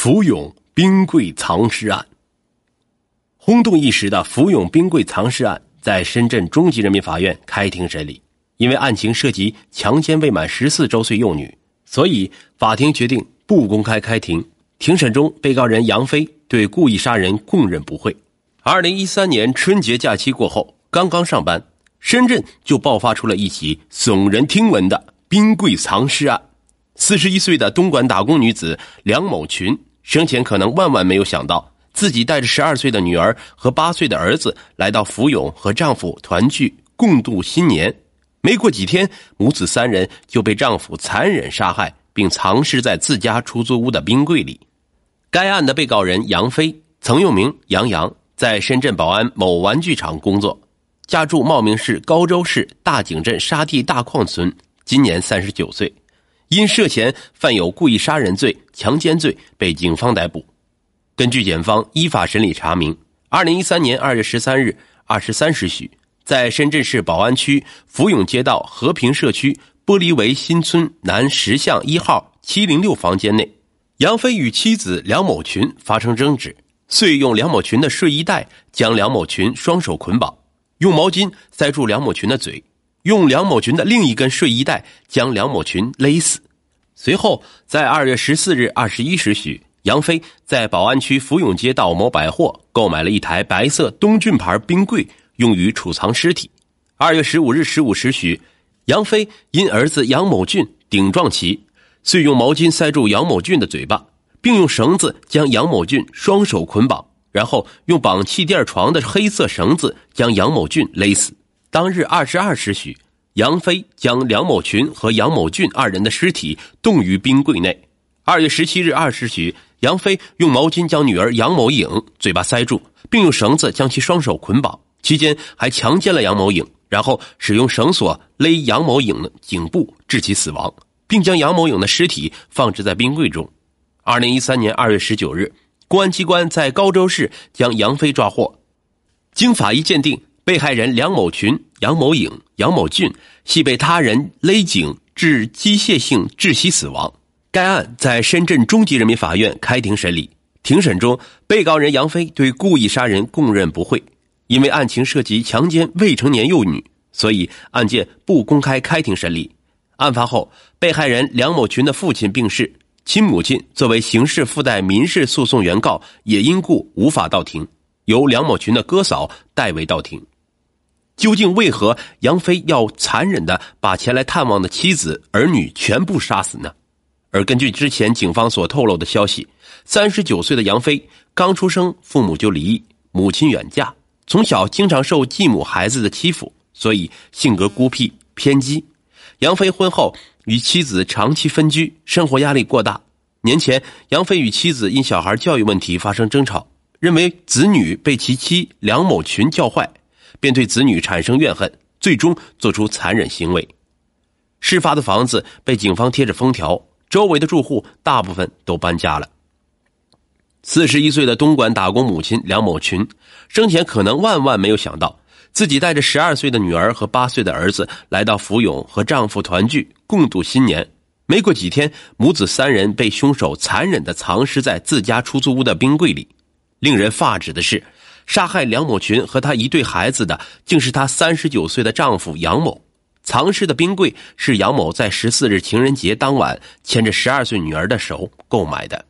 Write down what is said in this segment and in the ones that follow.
福永冰柜藏尸案，轰动一时的福永冰柜藏尸案在深圳中级人民法院开庭审理。因为案情涉及强奸未满十四周岁幼女，所以法庭决定不公开开庭。庭审中，被告人杨飞对故意杀人供认不讳。二零一三年春节假期过后，刚刚上班，深圳就爆发出了一起耸人听闻的冰柜藏尸案。四十一岁的东莞打工女子梁某群。生前可能万万没有想到，自己带着十二岁的女儿和八岁的儿子来到福永和丈夫团聚共度新年。没过几天，母子三人就被丈夫残忍杀害，并藏尸在自家出租屋的冰柜里。该案的被告人杨飞，曾用名杨洋，在深圳宝安某玩具厂工作，家住茂名市高州市大井镇沙地大矿村，今年三十九岁。因涉嫌犯有故意杀人罪、强奸罪，被警方逮捕。根据检方依法审理查明，二零一三年二月十三日二十三时许，在深圳市宝安区福永街道和平社区玻璃围新村南十巷一号七零六房间内，杨飞与妻子梁某群发生争执，遂用梁某群的睡衣带将梁某群双手捆绑，用毛巾塞住梁某群的嘴。用梁某群的另一根睡衣带将梁某群勒死。随后，在二月十四日二十一时许，杨飞在宝安区福永街道某百货购买了一台白色东骏牌冰柜，用于储藏尸体。二月十五日十五时许，杨飞因儿子杨某俊顶撞其，遂用毛巾塞住杨某俊的嘴巴，并用绳子将杨某俊双手捆绑，然后用绑气垫床的黑色绳子将杨某俊勒死。当日二十二时许，杨飞将梁某群和杨某俊二人的尸体冻于冰柜内。二月十七日二时许，杨飞用毛巾将女儿杨某颖嘴巴塞住，并用绳子将其双手捆绑，期间还强奸了杨某颖，然后使用绳索勒杨某颖的颈部，致其死亡，并将杨某颖的尸体放置在冰柜中。二零一三年二月十九日，公安机关在高州市将杨飞抓获，经法医鉴定。被害人梁某群、杨某颖、杨某俊系被他人勒颈致机械性窒息死亡。该案在深圳中级人民法院开庭审理。庭审中，被告人杨飞对故意杀人供认不讳。因为案情涉及强奸未成年幼女，所以案件不公开开庭审理。案发后，被害人梁某群的父亲病逝，其母亲作为刑事附带民事诉讼原告，也因故无法到庭，由梁某群的哥嫂代为到庭。究竟为何杨飞要残忍的把前来探望的妻子儿女全部杀死呢？而根据之前警方所透露的消息，三十九岁的杨飞刚出生，父母就离异，母亲远嫁，从小经常受继母孩子的欺负，所以性格孤僻偏激。杨飞婚后与妻子长期分居，生活压力过大。年前，杨飞与妻子因小孩教育问题发生争吵，认为子女被其妻梁某群教坏。便对子女产生怨恨，最终做出残忍行为。事发的房子被警方贴着封条，周围的住户大部分都搬家了。四十一岁的东莞打工母亲梁某群，生前可能万万没有想到，自己带着十二岁的女儿和八岁的儿子来到福永和丈夫团聚共度新年。没过几天，母子三人被凶手残忍的藏尸在自家出租屋的冰柜里。令人发指的是。杀害梁某群和他一对孩子的，竟是她三十九岁的丈夫杨某。藏尸的冰柜是杨某在十四日情人节当晚牵着十二岁女儿的手购买的。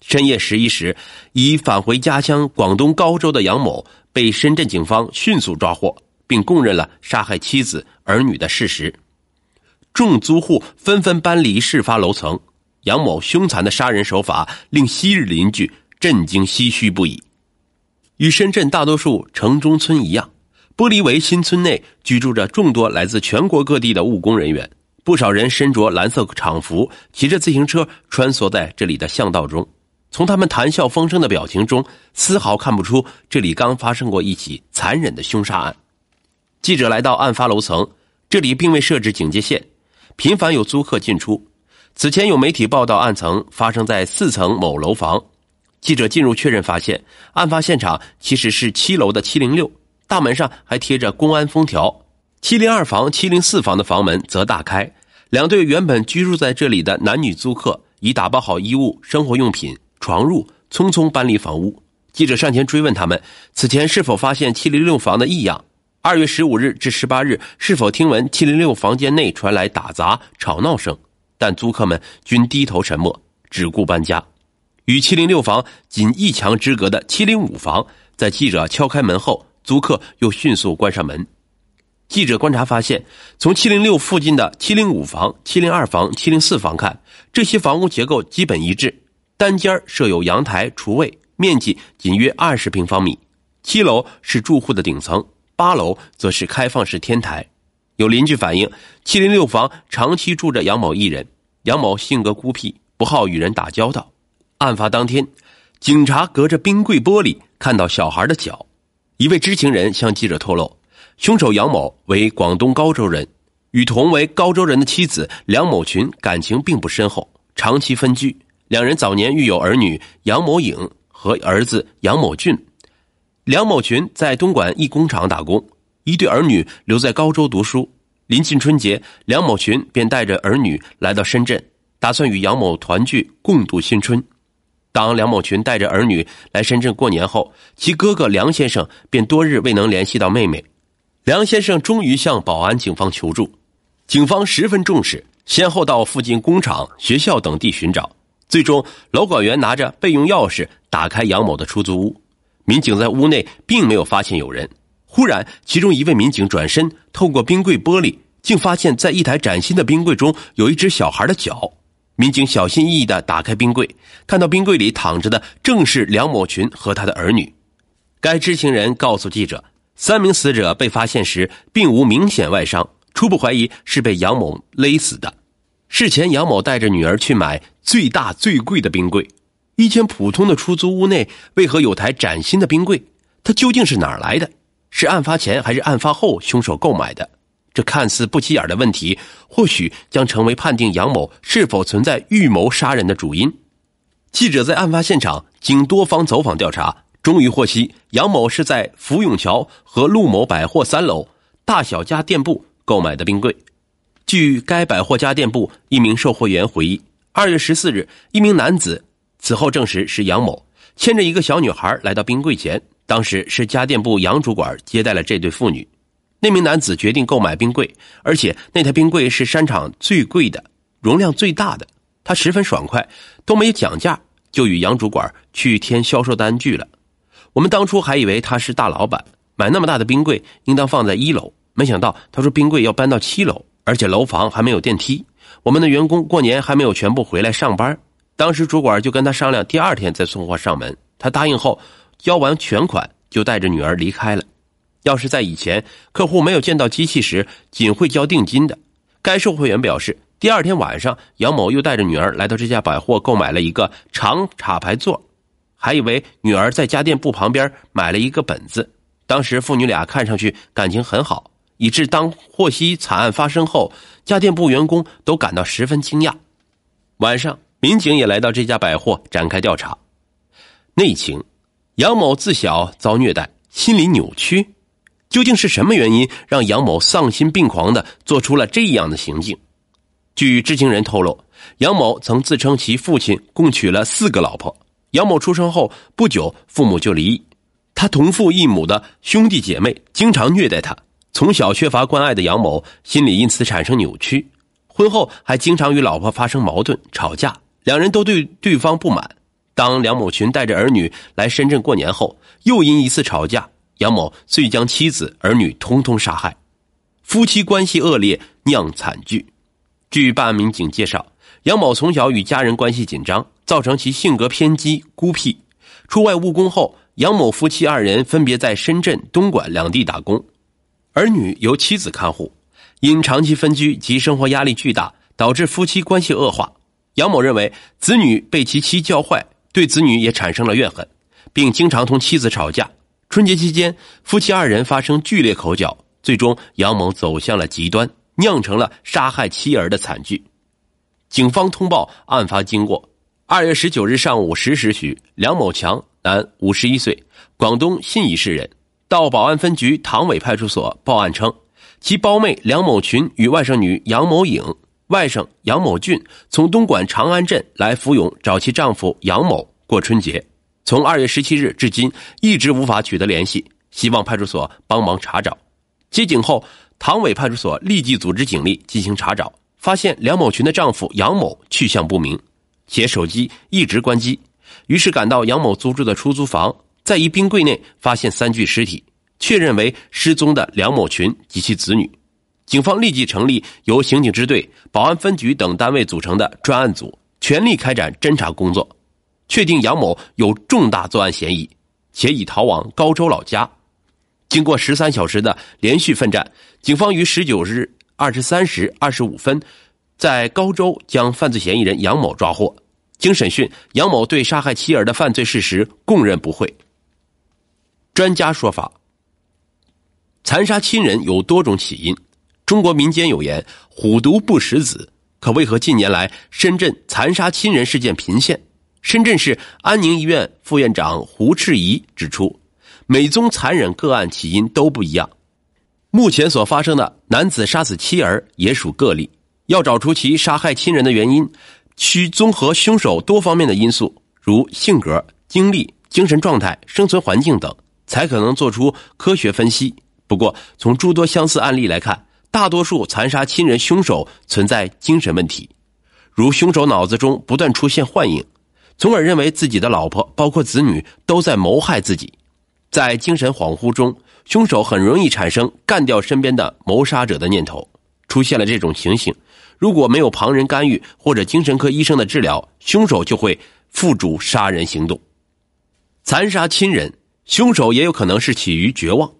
深夜十一时，已返回家乡广东高州的杨某被深圳警方迅速抓获，并供认了杀害妻子儿女的事实。众租户纷纷搬离事发楼层。杨某凶残的杀人手法令昔日邻居震惊唏嘘不已。与深圳大多数城中村一样，玻璃围新村内居住着众多来自全国各地的务工人员。不少人身着蓝色厂服，骑着自行车穿梭在这里的巷道中。从他们谈笑风生的表情中，丝毫看不出这里刚发生过一起残忍的凶杀案。记者来到案发楼层，这里并未设置警戒线，频繁有租客进出。此前有媒体报道，案层发生在四层某楼房。记者进入确认，发现案发现场其实是七楼的七零六，大门上还贴着公安封条。七零二房、七零四房的房门则大开，两对原本居住在这里的男女租客已打包好衣物、生活用品，床褥，匆匆搬离房屋。记者上前追问他们，此前是否发现七零六房的异样？二月十五日至十八日，是否听闻七零六房间内传来打砸吵闹声？但租客们均低头沉默，只顾搬家。与七零六房仅一墙之隔的七零五房，在记者敲开门后，租客又迅速关上门。记者观察发现，从七零六附近的七零五房、七零二房、七零四房看，这些房屋结构基本一致，单间设有阳台、厨卫，面积仅约二十平方米。七楼是住户的顶层，八楼则是开放式天台。有邻居反映，七零六房长期住着杨某一人，杨某性格孤僻，不好与人打交道。案发当天，警察隔着冰柜玻璃看到小孩的脚。一位知情人向记者透露。凶手杨某为广东高州人，与同为高州人的妻子梁某群感情并不深厚，长期分居。两人早年育有儿女杨某颖和儿子杨某俊。梁某群在东莞一工厂打工，一对儿女留在高州读书。临近春节，梁某群便带着儿女来到深圳，打算与杨某团聚，共度新春。当梁某群带着儿女来深圳过年后，其哥哥梁先生便多日未能联系到妹妹。梁先生终于向宝安警方求助，警方十分重视，先后到附近工厂、学校等地寻找。最终，楼管员拿着备用钥匙打开杨某的出租屋，民警在屋内并没有发现有人。忽然，其中一位民警转身透过冰柜玻璃，竟发现在一台崭新的冰柜中有一只小孩的脚。民警小心翼翼地打开冰柜，看到冰柜里躺着的正是梁某群和他的儿女。该知情人告诉记者。三名死者被发现时并无明显外伤，初步怀疑是被杨某勒死的。事前，杨某带着女儿去买最大最贵的冰柜。一间普通的出租屋内，为何有台崭新的冰柜？它究竟是哪儿来的？是案发前还是案发后凶手购买的？这看似不起眼的问题，或许将成为判定杨某是否存在预谋杀人的主因。记者在案发现场经多方走访调查。终于获悉，杨某是在福永桥和陆某百货三楼大小家电部购买的冰柜。据该百货家电部一名售货员回忆，二月十四日，一名男子此后证实是杨某牵着一个小女孩来到冰柜前，当时是家电部杨主管接待了这对父女。那名男子决定购买冰柜，而且那台冰柜是商场最贵的、容量最大的。他十分爽快，都没有讲价，就与杨主管去填销售单据了。我们当初还以为他是大老板，买那么大的冰柜应当放在一楼，没想到他说冰柜要搬到七楼，而且楼房还没有电梯。我们的员工过年还没有全部回来上班，当时主管就跟他商量，第二天再送货上门。他答应后，交完全款就带着女儿离开了。要是在以前，客户没有见到机器时，仅会交定金的。该售货员表示，第二天晚上，杨某又带着女儿来到这家百货，购买了一个长插排座。还以为女儿在家电部旁边买了一个本子，当时父女俩看上去感情很好，以致当获悉惨案发生后，家电部员工都感到十分惊讶。晚上，民警也来到这家百货展开调查。内情：杨某自小遭虐待，心理扭曲，究竟是什么原因让杨某丧心病狂的做出了这样的行径？据知情人透露，杨某曾自称其父亲共娶了四个老婆。杨某出生后不久，父母就离异。他同父异母的兄弟姐妹经常虐待他。从小缺乏关爱的杨某，心理因此产生扭曲。婚后还经常与老婆发生矛盾、吵架，两人都对对方不满。当梁某群带着儿女来深圳过年后，又因一次吵架，杨某遂将妻子儿女通通杀害，夫妻关系恶劣，酿惨剧。据办案民警介绍。杨某从小与家人关系紧张，造成其性格偏激、孤僻。出外务工后，杨某夫妻二人分别在深圳、东莞两地打工，儿女由妻子看护。因长期分居及生活压力巨大，导致夫妻关系恶化。杨某认为子女被其妻教坏，对子女也产生了怨恨，并经常同妻子吵架。春节期间，夫妻二人发生剧烈口角，最终杨某走向了极端，酿成了杀害妻儿的惨剧。警方通报案发经过：二月十九日上午十时许，梁某强，男，五十一岁，广东信义市人，到宝安分局唐尾派出所报案称，其胞妹梁某群与外甥女杨某颖、外甥杨某俊从东莞长安镇来福永找其丈夫杨某过春节，从二月十七日至今一直无法取得联系，希望派出所帮忙查找。接警后，唐尾派出所立即组织警力进行查找，发现梁某群的丈夫杨某去向不明，且手机一直关机。于是赶到杨某租住的出租房，在一冰柜内发现三具尸体，确认为失踪的梁某群及其子女。警方立即成立由刑警支队、保安分局等单位组成的专案组，全力开展侦查工作，确定杨某有重大作案嫌疑，且已逃往高州老家。经过十三小时的连续奋战，警方于十九日二十三时二十五分，在高州将犯罪嫌疑人杨某抓获。经审讯，杨某对杀害妻儿的犯罪事实供认不讳。专家说法：残杀亲人有多种起因。中国民间有言“虎毒不食子”，可为何近年来深圳残杀亲人事件频现？深圳市安宁医院副院长胡赤仪指出，每宗残忍个案起因都不一样。目前所发生的男子杀死妻儿也属个例，要找出其杀害亲人的原因，需综合凶手多方面的因素，如性格、经历、精神状态、生存环境等，才可能做出科学分析。不过，从诸多相似案例来看，大多数残杀亲人凶手存在精神问题，如凶手脑子中不断出现幻影，从而认为自己的老婆包括子女都在谋害自己。在精神恍惚中，凶手很容易产生干掉身边的谋杀者的念头。出现了这种情形，如果没有旁人干预或者精神科医生的治疗，凶手就会付诸杀人行动。残杀亲人，凶手也有可能是起于绝望。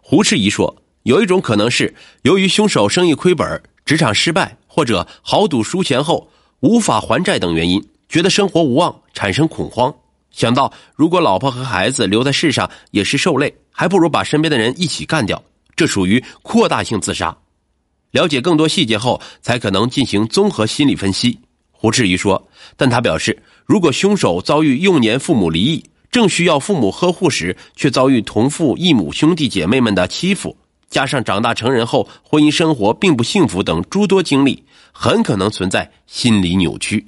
胡适仪说。有一种可能是由于凶手生意亏本、职场失败，或者豪赌输钱后无法还债等原因，觉得生活无望，产生恐慌，想到如果老婆和孩子留在世上也是受累，还不如把身边的人一起干掉，这属于扩大性自杀。了解更多细节后，才可能进行综合心理分析。胡志宇说，但他表示，如果凶手遭遇幼年父母离异，正需要父母呵护时，却遭遇同父异母兄弟姐妹们的欺负。加上长大成人后婚姻生活并不幸福等诸多经历，很可能存在心理扭曲。